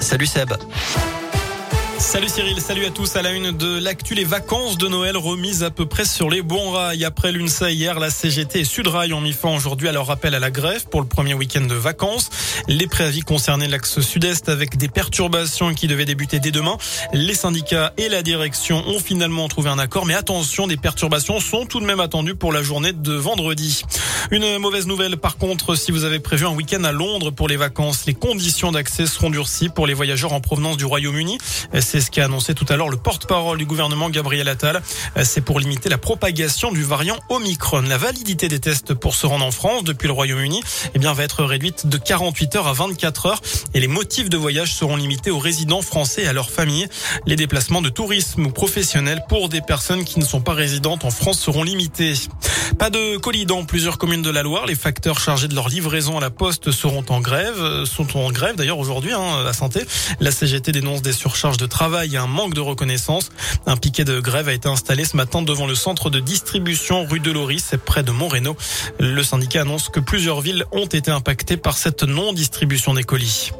Salut Seb. Salut Cyril, salut à tous. À la une de l'actu, les vacances de Noël remises à peu près sur les bons rails. Après l'UNSA hier, la CGT et Sudrail ont mis fin aujourd'hui à leur appel à la grève pour le premier week-end de vacances. Les préavis concernaient l'axe sud-est avec des perturbations qui devaient débuter dès demain. Les syndicats et la direction ont finalement trouvé un accord, mais attention, des perturbations sont tout de même attendues pour la journée de vendredi. Une mauvaise nouvelle par contre, si vous avez prévu un week-end à Londres pour les vacances, les conditions d'accès seront durcies pour les voyageurs en provenance du Royaume-Uni. C'est ce qu'a annoncé tout à l'heure le porte-parole du gouvernement Gabriel Attal. C'est pour limiter la propagation du variant Omicron. La validité des tests pour se rendre en France depuis le Royaume-Uni eh bien, va être réduite de 48 heures à 24 heures et les motifs de voyage seront limités aux résidents français et à leurs familles. Les déplacements de tourisme ou professionnels pour des personnes qui ne sont pas résidentes en France seront limités. Pas de colis dans plusieurs communes de la Loire. Les facteurs chargés de leur livraison à la poste seront en grève, sont en grève d'ailleurs aujourd'hui hein, à Santé. La CGT dénonce des surcharges de travail un manque de reconnaissance. Un piquet de grève a été installé ce matin devant le centre de distribution rue de Loris, près de Montrénaud. Le syndicat annonce que plusieurs villes ont été impactées par cette non-distribution des colis.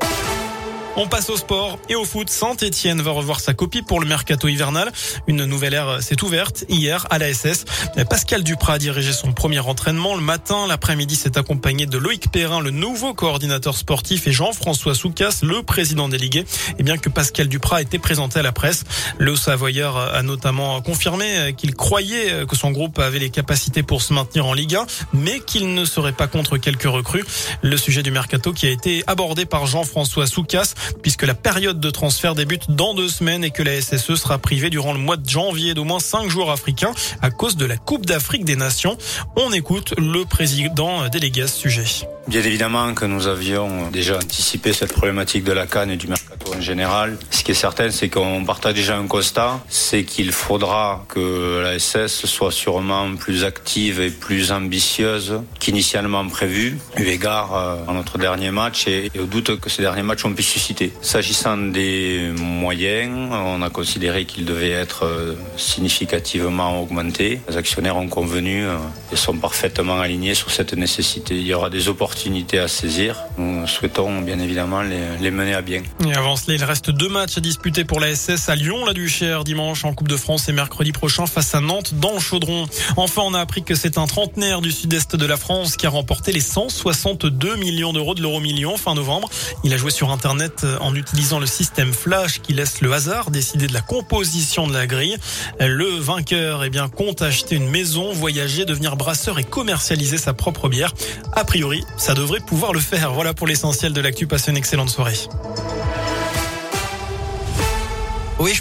On passe au sport et au foot. Saint-Etienne va revoir sa copie pour le mercato hivernal. Une nouvelle ère s'est ouverte hier à la SS. Pascal Duprat a dirigé son premier entraînement le matin. L'après-midi s'est accompagné de Loïc Perrin, le nouveau coordinateur sportif, et Jean-François Soucas, le président délégué. Et bien que Pascal Duprat ait été présenté à la presse, le Savoyeur a notamment confirmé qu'il croyait que son groupe avait les capacités pour se maintenir en Ligue 1, mais qu'il ne serait pas contre quelques recrues. Le sujet du mercato qui a été abordé par Jean-François Soucas puisque la période de transfert débute dans deux semaines et que la SSE sera privée durant le mois de janvier d'au moins cinq jours africains à cause de la Coupe d'Afrique des Nations. On écoute le président délégué à ce sujet. Bien évidemment que nous avions déjà anticipé cette problématique de la canne et du mercato en général. Ce qui est certain, c'est qu'on partage déjà un constat, c'est qu'il faudra que la SS soit sûrement plus active et plus ambitieuse qu'initialement prévu, eu égard à notre dernier match et au doute que ces derniers matchs ont pu susciter. S'agissant des moyens, on a considéré qu'ils devaient être significativement augmentés. Les actionnaires ont convenu et sont parfaitement alignés sur cette nécessité. Il y aura des opportunités à saisir. Nous souhaitons bien évidemment les, mener à bien. Il reste deux matchs à disputer pour la SS à Lyon, la Duchère, dimanche en Coupe de France et mercredi prochain face à Nantes dans le Chaudron. Enfin, on a appris que c'est un trentenaire du sud-est de la France qui a remporté les 162 millions d'euros de l'euro million fin novembre. Il a joué sur Internet en utilisant le système Flash qui laisse le hasard décider de la composition de la grille. Le vainqueur, eh bien, compte acheter une maison, voyager, devenir brasseur et commercialiser sa propre bière. A priori, ça devrait pouvoir le faire. Voilà pour l'essentiel de l'actu. Passez une excellente soirée. Oui, je pense